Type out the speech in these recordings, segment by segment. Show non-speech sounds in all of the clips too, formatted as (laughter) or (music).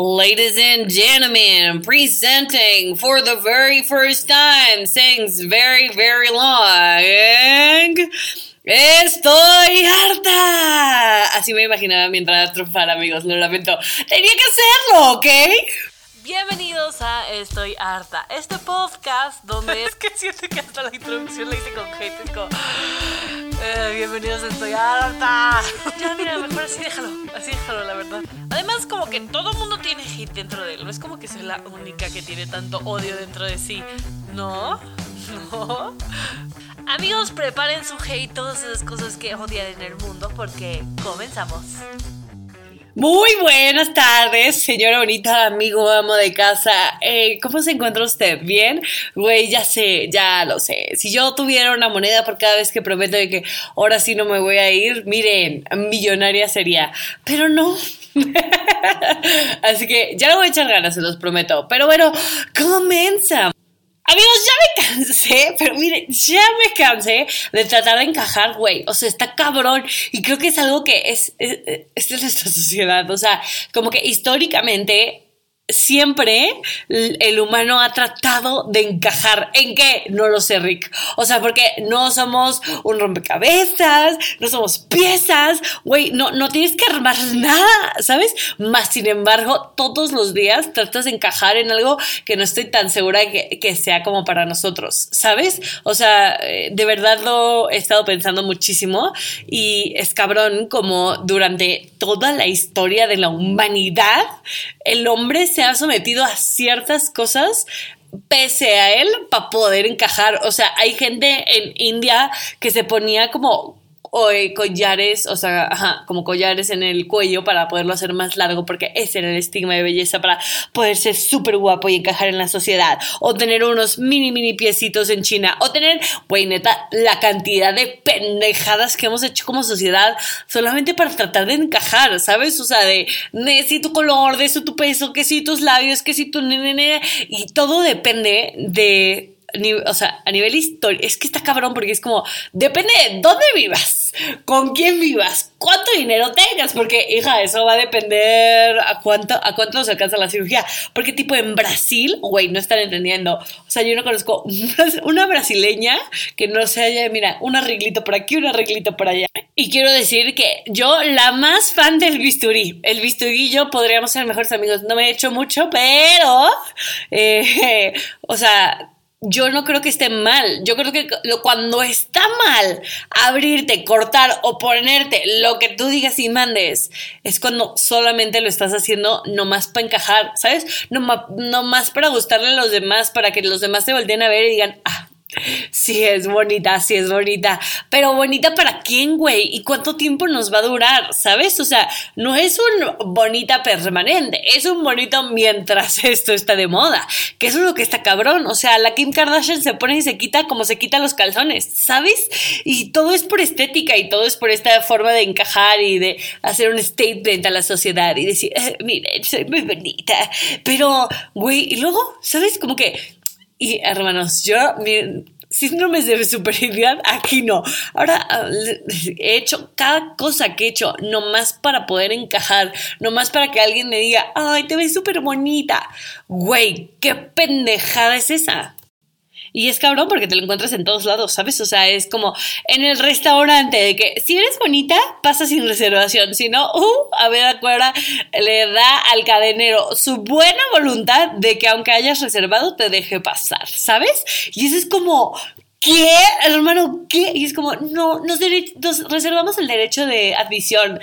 Ladies and gentlemen, presenting for the very first time, things very, very long. ¡Estoy harta! Así me imaginaba mientras triunfar, amigos, lo lamento. Tenía que hacerlo, ¿ok? Bienvenidos a Estoy Harta, este podcast donde (laughs) es que siento que hasta la introducción la hice con gente, es como... eh, bienvenidos a Estoy Harta. (laughs) Ya, mira, mejor así déjalo, así déjalo, la verdad. Además, como que todo mundo tiene hate dentro de él, no es como que soy la única que tiene tanto odio dentro de sí. ¿No? (laughs) ¿No? Amigos, preparen su hate, todas esas cosas que odian en el mundo, porque comenzamos. Muy buenas tardes, señora bonita, amigo, amo de casa. Eh, ¿Cómo se encuentra usted? ¿Bien? Güey, ya sé, ya lo sé. Si yo tuviera una moneda por cada vez que prometo de que ahora sí no me voy a ir, miren, millonaria sería. Pero no. (laughs) Así que ya no voy a echar ganas, se los prometo. Pero bueno, comienza. Amigos, ya me cansé, (laughs) pero miren, ya me cansé de tratar de encajar, güey. O sea, está cabrón. Y creo que es algo que es, es, es de nuestra (laughs) sociedad. O sea, como que históricamente siempre el humano ha tratado de encajar. ¿En qué? No lo sé, Rick. O sea, porque no somos un rompecabezas, no somos piezas, güey, no, no tienes que armar nada, ¿sabes? Más sin embargo, todos los días tratas de encajar en algo que no estoy tan segura que, sea como para nosotros, ¿sabes? O sea, eh, de verdad lo he estado pensando muchísimo y es cabrón como durante toda la historia de la humanidad, el hombre se ha sometido a ciertas cosas pese a él para poder encajar. O sea, hay gente en India que se ponía como o eh, collares, o sea, ajá, como collares en el cuello para poderlo hacer más largo, porque ese era el estigma de belleza para poder ser súper guapo y encajar en la sociedad, o tener unos mini, mini piecitos en China, o tener, güey, neta, la cantidad de pendejadas que hemos hecho como sociedad solamente para tratar de encajar, ¿sabes? O sea, de, de si tu color, de si tu peso, que si tus labios, que si tu nene, y todo depende de o sea, a nivel histórico, es que está cabrón porque es como, depende de dónde vivas, con quién vivas, cuánto dinero tengas, porque, hija, eso va a depender a cuánto, a cuánto nos alcanza la cirugía. Porque, tipo, en Brasil, güey, no están entendiendo. O sea, yo no conozco (laughs) una brasileña que no se haya, mira, un arreglito por aquí, un arreglito por allá. Y quiero decir que yo, la más fan del bisturí, el bisturí y yo podríamos ser mejores amigos. No me he hecho mucho, pero, (laughs) eh, o sea, yo no creo que esté mal. Yo creo que cuando está mal abrirte, cortar o ponerte lo que tú digas y mandes, es cuando solamente lo estás haciendo nomás para encajar, ¿sabes? No, no más para gustarle a los demás, para que los demás se volteen a ver y digan, ah, Sí, es bonita, sí es bonita. Pero bonita para quién, güey? ¿Y cuánto tiempo nos va a durar? ¿Sabes? O sea, no es un bonita permanente, es un bonito mientras (laughs) esto está de moda. Que eso es lo que está cabrón. O sea, la Kim Kardashian se pone y se quita como se quita los calzones, ¿sabes? Y todo es por estética y todo es por esta forma de encajar y de hacer un statement a la sociedad y decir, eh, miren, soy muy bonita. Pero, güey, y luego, ¿sabes? Como que y hermanos, yo, mi síndromes de superioridad, aquí no. Ahora ah, he hecho cada cosa que he hecho, nomás para poder encajar, nomás para que alguien me diga, ay, te ves súper bonita. Güey, ¿qué pendejada es esa? Y es cabrón porque te lo encuentras en todos lados, ¿sabes? O sea, es como en el restaurante de que si eres bonita, pasa sin reservación. Si no, uh, a ver, acuerda, le da al cadenero su buena voluntad de que aunque hayas reservado, te deje pasar, ¿sabes? Y eso es como, ¿Qué? Hermano, ¿qué? Y es como, no, nos, nos reservamos el derecho de admisión.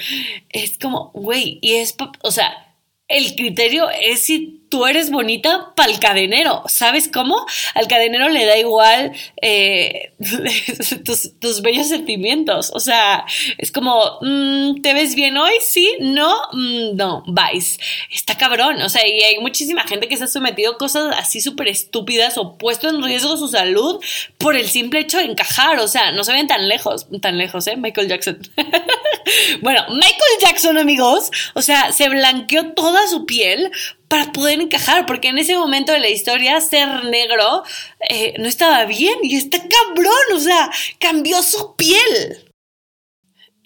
Es como, güey, y es, o sea, el criterio es si tú eres bonita para el cadenero, ¿sabes cómo? Al cadenero le da igual eh, (laughs) tus, bellos sentimientos, o sea, es como, mm, ¿te ves bien hoy? Sí, no, mm, no, vais, está cabrón, o sea, y hay muchísima gente que se ha sometido a cosas así súper estúpidas o puesto en riesgo su salud por el simple hecho de encajar, o sea, no se ven tan lejos, tan lejos, ¿eh? Michael Jackson. (laughs) (laughs) bueno, Michael Jackson, amigos, o sea, se blanqueó toda su piel para poder encajar, porque en ese momento de la historia ser negro eh, no estaba bien y está cabrón, o sea, cambió su piel.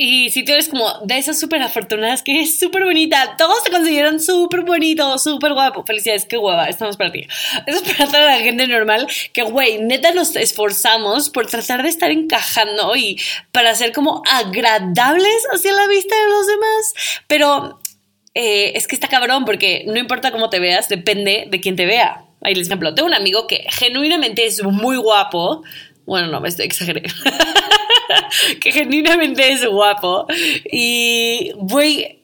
Y si tú eres como de esas súper afortunadas que es súper bonita, todos te consiguieron súper bonito, súper guapo. Felicidades, qué hueva, estamos para ti. Eso es para toda la gente normal que, güey, neta nos esforzamos por tratar de estar encajando y para ser como agradables hacia la vista de los demás. Pero eh, es que está cabrón porque no importa cómo te veas, depende de quién te vea. Ahí les ejemplo, tengo un amigo que genuinamente es muy guapo. Bueno, no, me estoy exageré. (laughs) que genuinamente es guapo. Y, güey,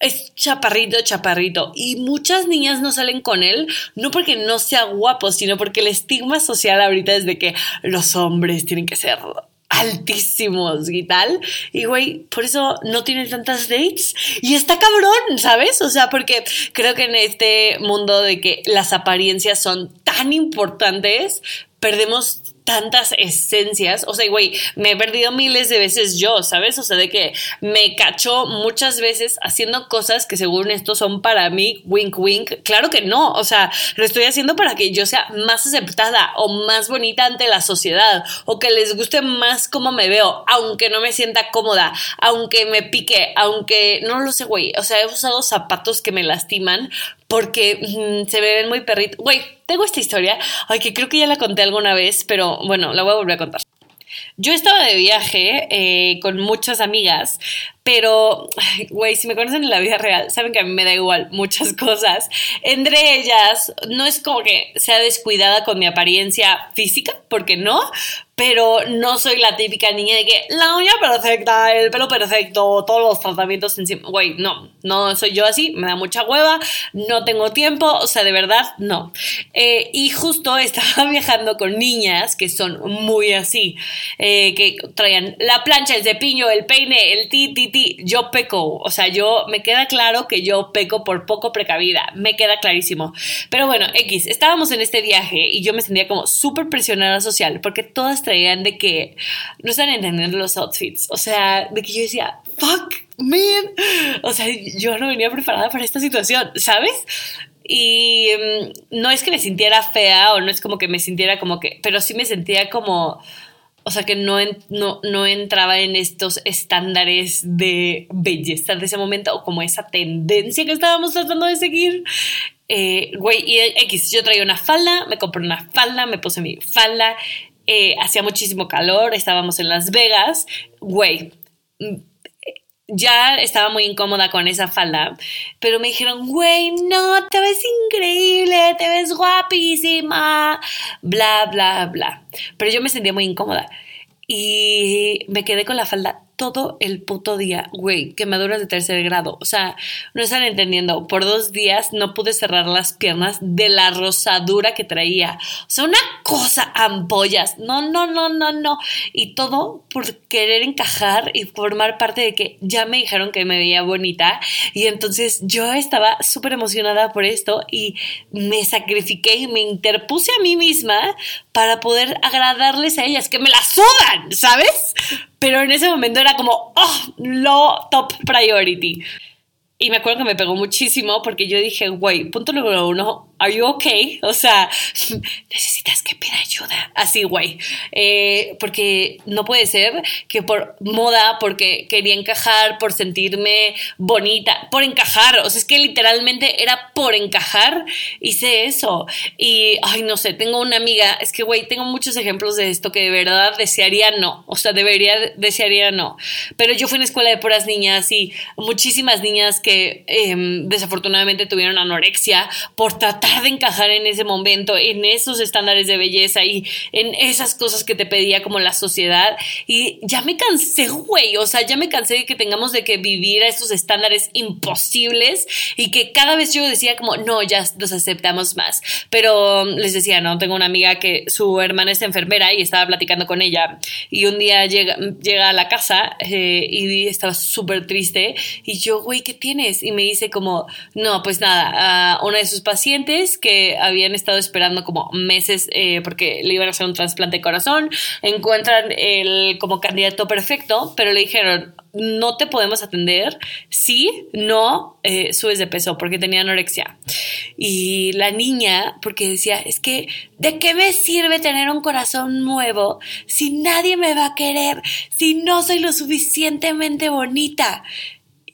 es chaparrito, chaparrito. Y muchas niñas no salen con él, no porque no sea guapo, sino porque el estigma social ahorita es de que los hombres tienen que ser altísimos y tal. Y güey, por eso no tiene tantas dates. Y está cabrón, ¿sabes? O sea, porque creo que en este mundo de que las apariencias son tan importantes, perdemos tantas esencias. O sea, güey, me he perdido miles de veces yo, ¿sabes? O sea, de que me cacho muchas veces haciendo cosas que según esto son para mí, wink, wink. Claro que no. O sea, lo estoy haciendo para que yo sea más aceptada o más bonita ante la sociedad o que les guste más cómo me veo, aunque no me sienta cómoda, aunque me pique, aunque no lo sé, güey. O sea, he usado zapatos que me lastiman porque mm, se me ven muy perritos. Güey, tengo esta historia, ay, que creo que ya la conté alguna vez, pero bueno, la voy a volver a contar. Yo estaba de viaje eh, con muchas amigas, pero, güey, si me conocen en la vida real, saben que a mí me da igual muchas cosas. Entre ellas, no es como que sea descuidada con mi apariencia física, porque no, pero no soy la típica niña de que la uña perfecta, el pelo perfecto, todos los tratamientos encima. Güey, no, no soy yo así, me da mucha hueva, no tengo tiempo, o sea, de verdad, no. Eh, y justo estaba (laughs) viajando con niñas que son muy así, eh, que traían la plancha, el cepillo, el peine, el ti, ti. Yo peco, o sea, yo me queda claro que yo peco por poco precavida, me queda clarísimo. Pero bueno, X, estábamos en este viaje y yo me sentía como súper presionada social porque todas traían de que no están entendiendo los outfits. O sea, de que yo decía, fuck, man. O sea, yo no venía preparada para esta situación, ¿sabes? Y mm, no es que me sintiera fea o no es como que me sintiera como que, pero sí me sentía como, o sea, que no, no, no entraba en estos estándares de belleza de ese momento o como esa tendencia que estábamos tratando de seguir. Eh, güey, y X, yo traía una falda, me compré una falda, me puse mi falda, eh, hacía muchísimo calor, estábamos en Las Vegas, güey, ya estaba muy incómoda con esa falda, pero me dijeron, güey, no, te ves increíble, te ves guapísima, bla, bla, bla. Pero yo me sentía muy incómoda y me quedé con la falda todo el puto día, güey, quemaduras de tercer grado. O sea, no están entendiendo. Por dos días no pude cerrar las piernas de la rosadura que traía. O sea, una cosa, ampollas. No, no, no, no, no. Y todo por querer encajar y formar parte de que ya me dijeron que me veía bonita. Y entonces yo estaba súper emocionada por esto y me sacrifiqué y me interpuse a mí misma para poder agradarles a ellas, que me la sudan, ¿sabes? Pero en ese momento era como, oh, lo top priority. Y me acuerdo que me pegó muchísimo porque yo dije, güey, punto número uno, ¿Are you okay? O sea, (laughs) necesitas que pida ayuda. Así, güey. Eh, porque no puede ser que por moda, porque quería encajar, por sentirme bonita, por encajar. O sea, es que literalmente era por encajar. Hice eso. Y, ay, no sé, tengo una amiga. Es que, güey, tengo muchos ejemplos de esto que de verdad desearía no. O sea, debería, desearía no. Pero yo fui en escuela de puras niñas y muchísimas niñas que em, desafortunadamente tuvieron anorexia por tratar de encajar en ese momento, en esos estándares de belleza y en esas cosas que te pedía como la sociedad. Y ya me cansé, güey, o sea, ya me cansé de que tengamos de que vivir a esos estándares imposibles y que cada vez yo decía como, no, ya los aceptamos más. Pero les decía, no, tengo una amiga que su hermana es enfermera y estaba platicando con ella y un día llega, llega a la casa eh, y estaba súper triste y yo, güey, ¿qué tienes? Y me dice como, no, pues nada, una de sus pacientes padres que habían estado esperando como meses eh, porque le iban a hacer un trasplante de corazón, encuentran el como candidato perfecto, pero le dijeron, no te podemos atender si no eh, subes de peso porque tenía anorexia. Y la niña, porque decía, es que, ¿de qué me sirve tener un corazón nuevo si nadie me va a querer, si no soy lo suficientemente bonita?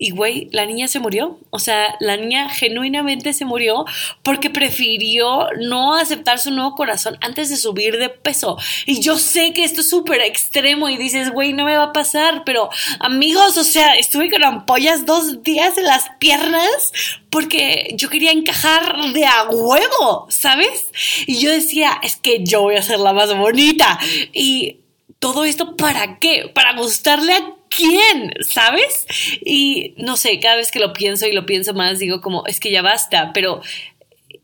Y güey, la niña se murió. O sea, la niña genuinamente se murió porque prefirió no aceptar su nuevo corazón antes de subir de peso. Y yo sé que esto es súper extremo y dices, güey, no me va a pasar. Pero amigos, o sea, estuve con ampollas dos días en las piernas porque yo quería encajar de a huevo, ¿sabes? Y yo decía, es que yo voy a ser la más bonita. Y todo esto para qué? Para gustarle a quién, ¿sabes? Y no sé, cada vez que lo pienso y lo pienso más, digo como, es que ya basta, pero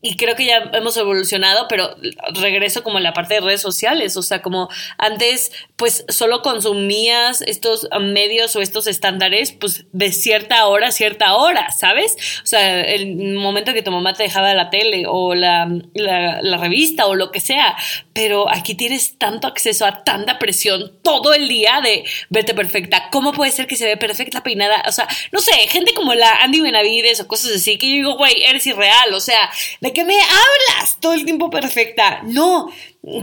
y creo que ya hemos evolucionado, pero regreso como en la parte de redes sociales, o sea, como antes pues solo consumías estos medios o estos estándares pues de cierta hora a cierta hora, ¿sabes? O sea, el momento que tu mamá te dejaba la tele o la, la, revista o lo que sea, pero aquí tienes tanto acceso a tanta presión todo el día de verte perfecta, ¿cómo puede ser que se ve perfecta peinada? O sea, no sé, gente como la Andy Benavides o cosas así, que yo digo, güey, eres irreal, o sea, de qué me hablas todo el tiempo perfecta? No,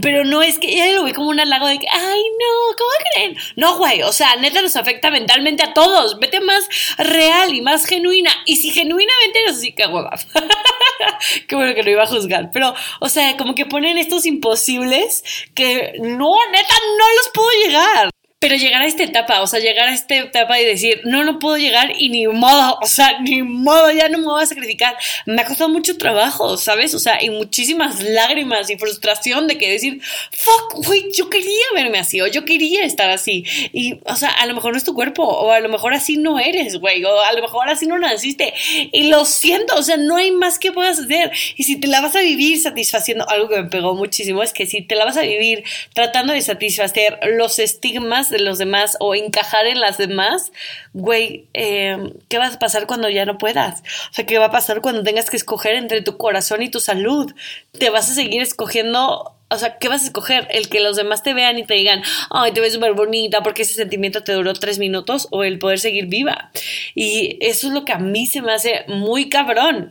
pero no es que ella lo ve como un halago de que, ay, no, ¿cómo creen? No, güey, o sea, neta nos afecta mentalmente a todos. Vete más real y más genuina. Y si genuinamente eres así, qué hueva. (laughs) qué bueno que no iba a juzgar. Pero, o sea, como que ponen estos imposibles que no, neta, no los puedo llegar. Pero llegar a esta etapa, o sea, llegar a esta etapa y decir, no, no puedo llegar y ni modo, o sea, ni modo, ya no me voy a sacrificar. Me ha costado mucho trabajo, ¿sabes? O sea, y muchísimas lágrimas y frustración de que decir, fuck, güey, yo quería verme así, o yo quería estar así. Y, o sea, a lo mejor no es tu cuerpo, o a lo mejor así no eres, güey, o a lo mejor así no naciste. Y lo siento, o sea, no hay más que puedas hacer. Y si te la vas a vivir satisfaciendo, algo que me pegó muchísimo es que si te la vas a vivir tratando de satisfacer los estigmas, de los demás o encajar en las demás, güey, eh, ¿qué va a pasar cuando ya no puedas? O sea, ¿qué va a pasar cuando tengas que escoger entre tu corazón y tu salud? ¿Te vas a seguir escogiendo o sea, ¿qué vas a escoger? ¿El que los demás te vean y te digan, ay, te ves súper bonita porque ese sentimiento te duró tres minutos? ¿O el poder seguir viva? Y eso es lo que a mí se me hace muy cabrón.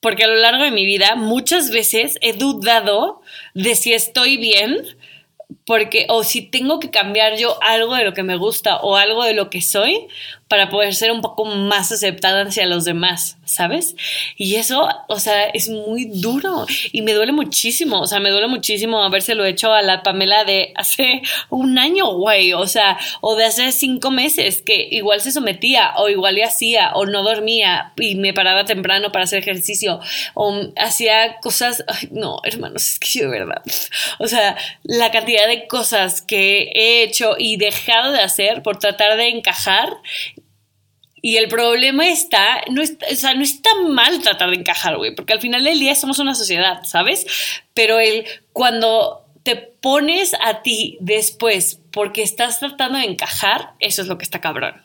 Porque a lo largo de mi vida muchas veces he dudado de si estoy bien porque o si tengo que cambiar yo algo de lo que me gusta o algo de lo que soy para poder ser un poco más aceptada hacia los demás, ¿sabes? Y eso, o sea, es muy duro y me duele muchísimo, o sea, me duele muchísimo habérselo hecho a la Pamela de hace un año, güey, o sea, o de hace cinco meses, que igual se sometía o igual le hacía o no dormía y me paraba temprano para hacer ejercicio o hacía cosas, no, hermanos, es que yo de verdad, o sea, la cantidad de cosas que he hecho y dejado de hacer por tratar de encajar y el problema está, no está, o sea, no está mal tratar de encajar, güey, porque al final del día somos una sociedad, ¿sabes? Pero el, cuando te pones a ti después porque estás tratando de encajar, eso es lo que está cabrón.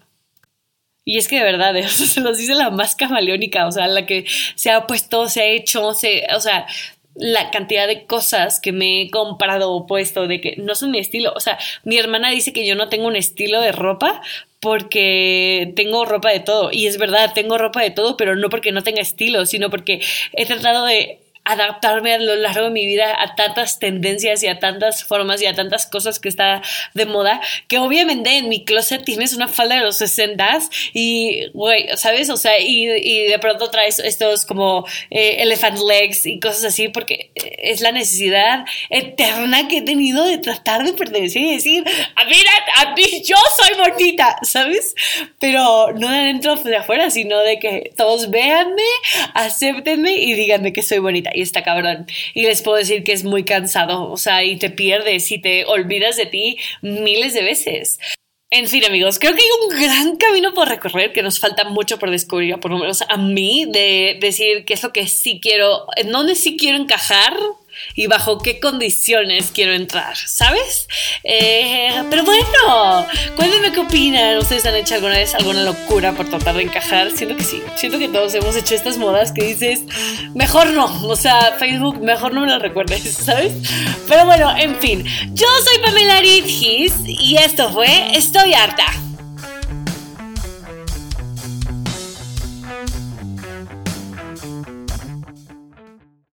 Y es que de verdad, (laughs) eso se nos dice la más camaleónica, o sea, la que se ha puesto, se ha hecho, se, o sea, la cantidad de cosas que me he comprado o puesto de que no son mi estilo. O sea, mi hermana dice que yo no tengo un estilo de ropa porque tengo ropa de todo. Y es verdad, tengo ropa de todo, pero no porque no tenga estilo, sino porque he tratado de adaptarme a lo largo de mi vida a tantas tendencias y a tantas formas y a tantas cosas que está de moda, que obviamente en mi closet tienes una falda de los 60 y, güey, ¿sabes? O sea, y, de pronto traes estos como eh, elephant legs y cosas así, porque es la necesidad eterna que he tenido de tratar de pertenecer y decir, a mí, a mí yo soy bonita, ¿sabes? Pero no de adentro de afuera, sino de que todos véanme, acéptenme y díganme que soy bonita y está cabrón. Y les puedo decir que es muy cansado, o sea, y te pierdes y te olvidas de ti miles de veces. En fin, amigos, creo que hay un gran camino por recorrer que nos falta mucho por descubrir, por lo menos a mí, de decir qué es lo que sí quiero, en dónde sí quiero encajar y bajo qué condiciones quiero entrar, ¿sabes? Eh, pero bueno, cuéntenme qué opinan. ¿Ustedes han hecho alguna vez alguna locura por tratar de encajar? Siento que sí. Siento que todos hemos hecho estas modas que dices, mejor no. O sea, Facebook, mejor no me lo recuerdes, (laughs) ¿sabes? Pero bueno, en fin. Yo soy Pamela Ritgis y esto fue Estoy harta.